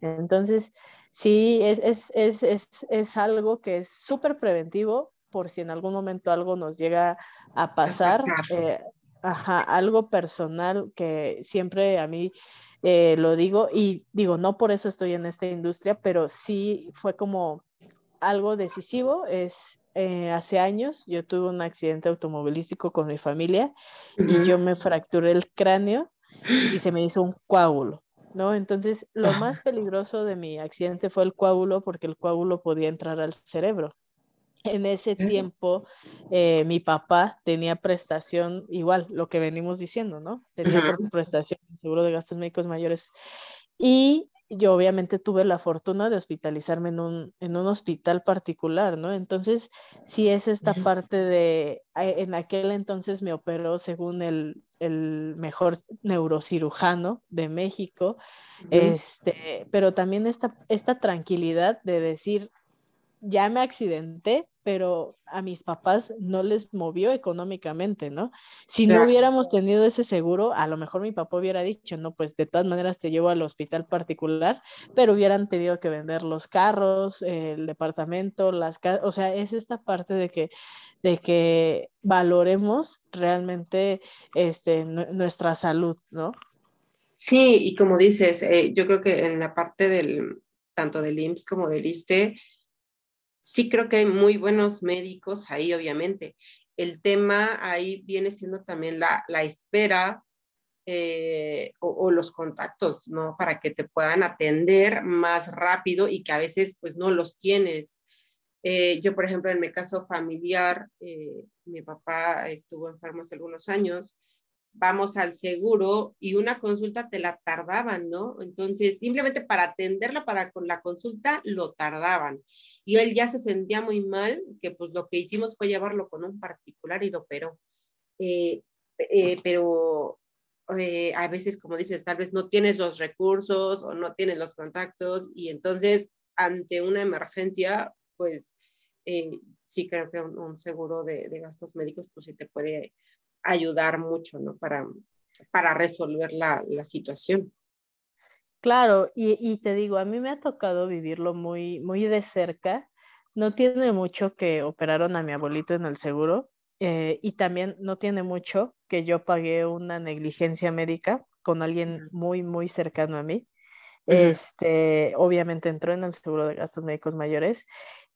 Entonces, sí, es, es, es, es, es algo que es súper preventivo por si en algún momento algo nos llega a pasar. Eh, ajá, algo personal que siempre a mí eh, lo digo y digo, no por eso estoy en esta industria, pero sí fue como algo decisivo, es eh, hace años yo tuve un accidente automovilístico con mi familia y yo me fracturé el cráneo y se me hizo un coágulo, ¿no? Entonces, lo más peligroso de mi accidente fue el coágulo porque el coágulo podía entrar al cerebro. En ese tiempo, eh, mi papá tenía prestación, igual, lo que venimos diciendo, ¿no? Tenía prestación, seguro de gastos médicos mayores. Y yo obviamente tuve la fortuna de hospitalizarme en un, en un hospital particular, ¿no? Entonces, sí es esta parte de, en aquel entonces me operó según el, el mejor neurocirujano de México, este, pero también esta, esta tranquilidad de decir, ya me accidenté, pero a mis papás no les movió económicamente, ¿no? Si no hubiéramos tenido ese seguro, a lo mejor mi papá hubiera dicho, no, pues de todas maneras te llevo al hospital particular, pero hubieran tenido que vender los carros, el departamento, las casas, o sea, es esta parte de que, de que valoremos realmente este, nuestra salud, ¿no? Sí, y como dices, eh, yo creo que en la parte del, tanto del IMSS como del ISTE, sí creo que hay muy buenos médicos ahí, obviamente. El tema ahí viene siendo también la, espera eh, o, los contactos, ¿no? Para que te puedan atender más rápido y que a veces pues no los tienes. Eh, yo, por ejemplo, en mi caso familiar, eh, mi papá estuvo enfermo hace algunos años vamos al seguro y una consulta te la tardaban, ¿no? Entonces, simplemente para atenderla, para con la consulta, lo tardaban. Y él ya se sentía muy mal, que pues lo que hicimos fue llevarlo con un particular y lo operó. Eh, eh, pero eh, a veces, como dices, tal vez no tienes los recursos o no tienes los contactos y entonces ante una emergencia, pues sí creo que un, seguro de, de gastos médicos, pues sí te puede ayudar mucho, ¿no? Para, para resolver la, la situación. Claro, y, y, te digo, a mí me ha tocado vivirlo muy, muy de cerca. No tiene mucho que operaron a mi abuelito en el seguro eh, y también no tiene mucho que yo pagué una negligencia médica con alguien muy, muy cercano a mí. Este, obviamente entró en el seguro de gastos médicos mayores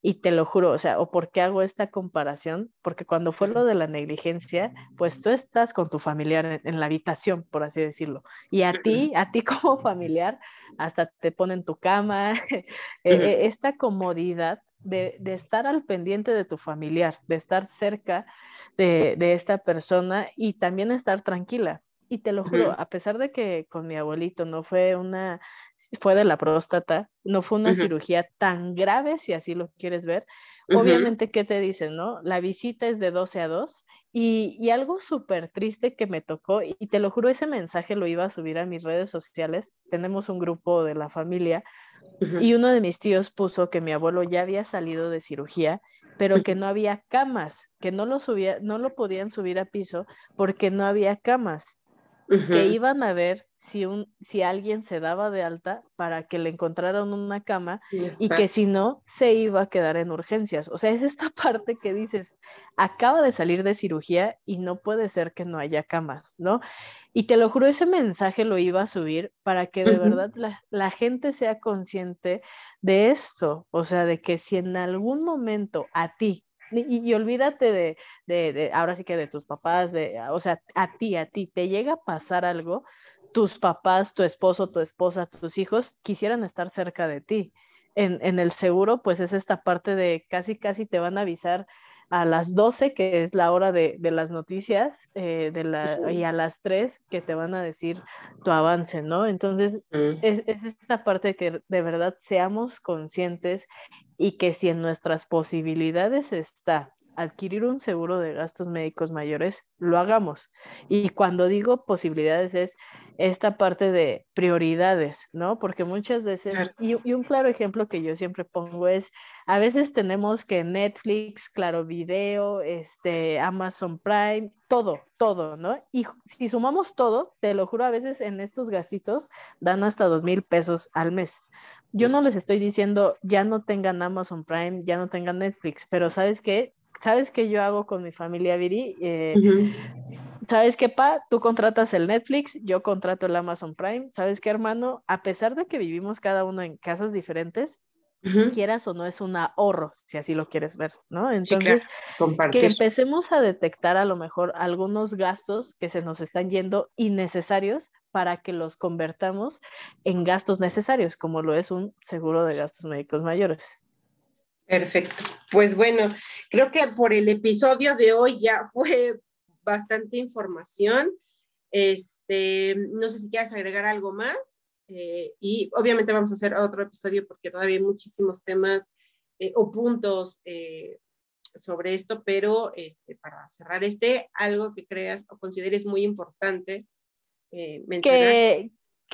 y te lo juro, o sea, o por qué hago esta comparación, porque cuando fue lo de la negligencia, pues tú estás con tu familiar en, la habitación, por así decirlo, y a ti, a ti como familiar, hasta te ponen tu cama, <laughs> e, e, esta comodidad de, de, estar al pendiente de tu familiar, de estar cerca de, de esta persona y también estar tranquila. Y te lo juro, a pesar de que con mi abuelito no fue una fue de la próstata, no fue una cirugía tan grave, si así lo quieres ver. Obviamente, ¿qué te dicen, no? La visita es de 12 a 2 y, algo súper triste que me tocó, y te lo juro, ese mensaje lo iba a subir a mis redes sociales. Tenemos un grupo de la familia y uno de mis tíos puso que mi abuelo ya había salido de cirugía, pero que no había camas, que no lo, subía, no lo podían subir a piso porque no había camas que iban a ver si, un, si alguien se daba de alta para que le encontraran una cama y, que si no, se iba a quedar en urgencias. O sea, es esta parte que dices, acaba de salir de cirugía y no puede ser que no haya camas, ¿no? Y te lo juro, ese mensaje lo iba a subir para que de verdad la, la gente sea consciente de esto, o sea, de que si en algún momento a ti y, olvídate de, de, ahora sí que de tus papás, de, o sea, a ti, a ti, te llega a pasar algo, tus papás, tu esposo, tu esposa, tus hijos quisieran estar cerca de ti. En, en el seguro, pues es esta parte de casi, casi te van a avisar a las 12, que es la hora de, de las noticias, eh, de la, y a las 3 que te van a decir tu avance, ¿no? Entonces, mm. es, es, esta parte que de verdad seamos conscientes y que si en nuestras posibilidades está adquirir un seguro de gastos médicos mayores, lo hagamos. Y cuando digo posibilidades es esta parte de prioridades, ¿no? Porque muchas veces, y, un claro ejemplo que yo siempre pongo es, a veces tenemos que Netflix, Claro Video, este, Amazon Prime, todo, todo, ¿no? Y si sumamos todo, te lo juro, a veces en estos gastitos dan hasta dos mil pesos al mes. Yo no les estoy diciendo ya no tengan Amazon Prime, ya no tengan Netflix, pero ¿sabes qué? ¿Sabes qué yo hago con mi familia, Viri? Eh, ¿Sabes qué, pa? Tú contratas el Netflix, yo contrato el Amazon Prime. ¿Sabes qué, hermano? A pesar de que vivimos cada uno en casas diferentes, quieras o no es un ahorro, si así lo quieres ver, ¿no? Entonces, que empecemos a detectar a lo mejor algunos gastos que se nos están yendo innecesarios para que los convertamos en gastos necesarios, como lo es un seguro de gastos médicos mayores. Perfecto. Pues bueno, creo que por el episodio de hoy ya <laughs> fue bastante información. Este, no sé si quieres agregar algo más. Eh, y obviamente vamos a hacer otro episodio porque todavía hay muchísimos temas eh, o puntos eh, sobre esto, pero este, para cerrar este, algo que creas o consideres muy importante Que,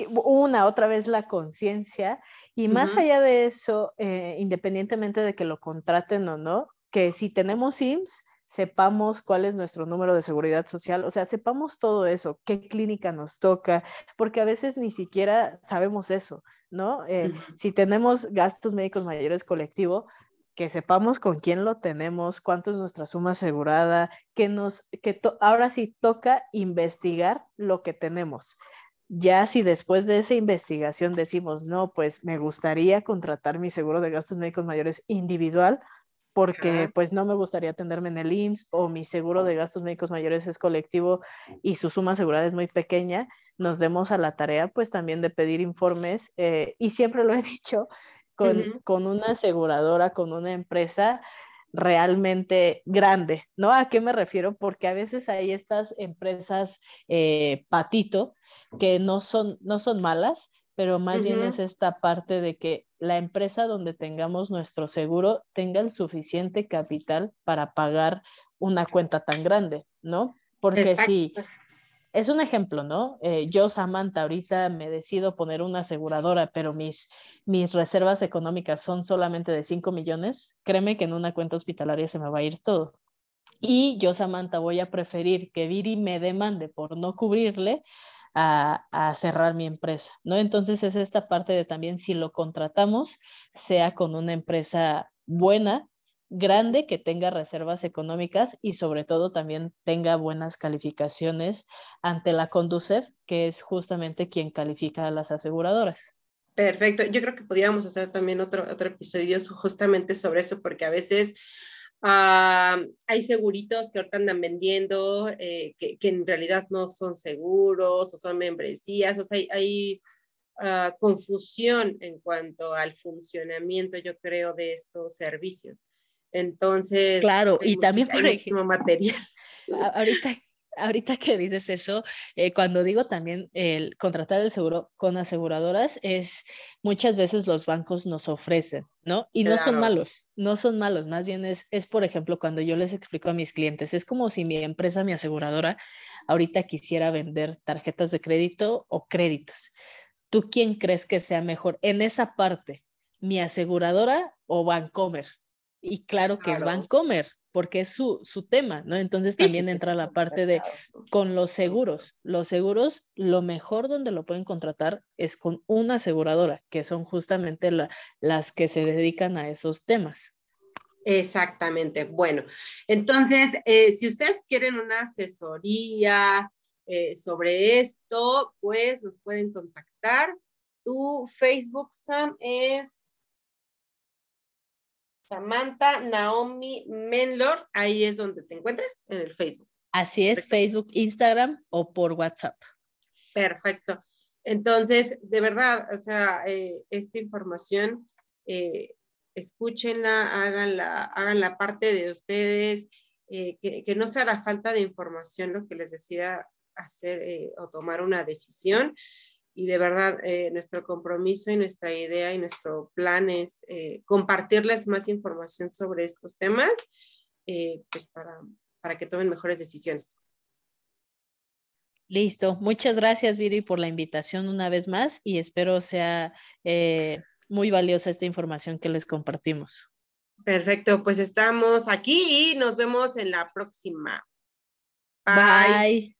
una, otra vez la conciencia y más allá de eso, independientemente de que lo contraten o no, que si tenemos IMSS, sepamos cuál es nuestro número de seguridad social, o sea, sepamos todo eso, qué clínica nos toca, porque a veces ni siquiera sabemos eso, ¿no? Eh, si tenemos gastos médicos mayores colectivo, que sepamos con quién lo tenemos, cuánto es nuestra suma asegurada, que nos, que ahora sí toca investigar lo que tenemos. Ya si después de esa investigación decimos, no, pues me gustaría contratar mi seguro de gastos médicos mayores individual, porque pues no me gustaría atenderme en el IMSS o mi seguro de gastos médicos mayores es colectivo y su suma asegurada es muy pequeña, nos demos a la tarea pues también de pedir informes eh, y siempre lo he <laughs> dicho, con, con, una aseguradora, con una empresa realmente grande, ¿no? ¿A qué me refiero? Porque a veces hay estas empresas eh, patito que no son, no son malas, pero más bien es esta parte de que la empresa donde tengamos nuestro seguro tenga el suficiente capital para pagar una cuenta tan grande, ¿no? Porque si es un ejemplo, ¿no? Eh, yo, Samantha, ahorita me decido poner una aseguradora, pero mis, mis reservas económicas son solamente de 5 millones, créeme que en una cuenta hospitalaria se me va a ir todo. Y yo, Samantha, voy a preferir que Viri me demande por no cubrirle a, cerrar mi empresa, ¿no? Entonces es esta parte de también si lo contratamos, sea con una empresa buena, grande, que tenga reservas económicas y sobre todo también tenga buenas calificaciones ante la Conducef, que es justamente quien califica a las aseguradoras. Perfecto. Yo creo que podríamos hacer también otro, otro episodio justamente sobre eso, porque a veces Ah, hay seguritos que ahorita andan vendiendo eh, que, en realidad no son seguros o son membresías, o sea, hay, ah, confusión en cuanto al funcionamiento, yo creo, de estos servicios. Entonces, claro, y también por ejemplo, material. <laughs> Ahorita ahorita que dices eso, eh, cuando digo también el contratar el seguro con aseguradoras, es muchas veces los bancos nos ofrecen, ¿no? Y no son malos, no son malos, más bien es, es, por ejemplo, cuando yo les explico a mis clientes, es como si mi empresa, mi aseguradora, ahorita quisiera vender tarjetas de crédito o créditos. ¿Tú quién crees que sea mejor en esa parte? ¿Mi aseguradora o Bancomer? Y claro que es Bancomer, porque es su, tema, ¿no? Entonces también entra la parte de con los seguros. Los seguros, lo mejor donde lo pueden contratar es con una aseguradora, que son justamente las que se dedican a esos temas. Exactamente. Bueno, entonces, eh, si ustedes quieren una asesoría eh, sobre esto, pues nos pueden contactar. Tu Facebook, Sam, es Samantha Naomi Menlor, ahí es donde te encuentras, en el Facebook. Así es, Facebook, Instagram o por WhatsApp. Perfecto. Entonces, de verdad, o sea, eh, esta información, eh, escúchenla, háganla, hagan la parte de ustedes, eh, que, que, no sea la falta de información lo que les decida hacer o tomar una decisión y de verdad eh, nuestro compromiso y nuestra idea y nuestro plan es eh, compartirles más información sobre estos temas eh, pues para, para que tomen mejores decisiones. Listo. Muchas gracias, Viri, por la invitación una vez más y espero sea muy valiosa esta información que les compartimos. Perfecto, pues estamos aquí y nos vemos en la próxima. Bye.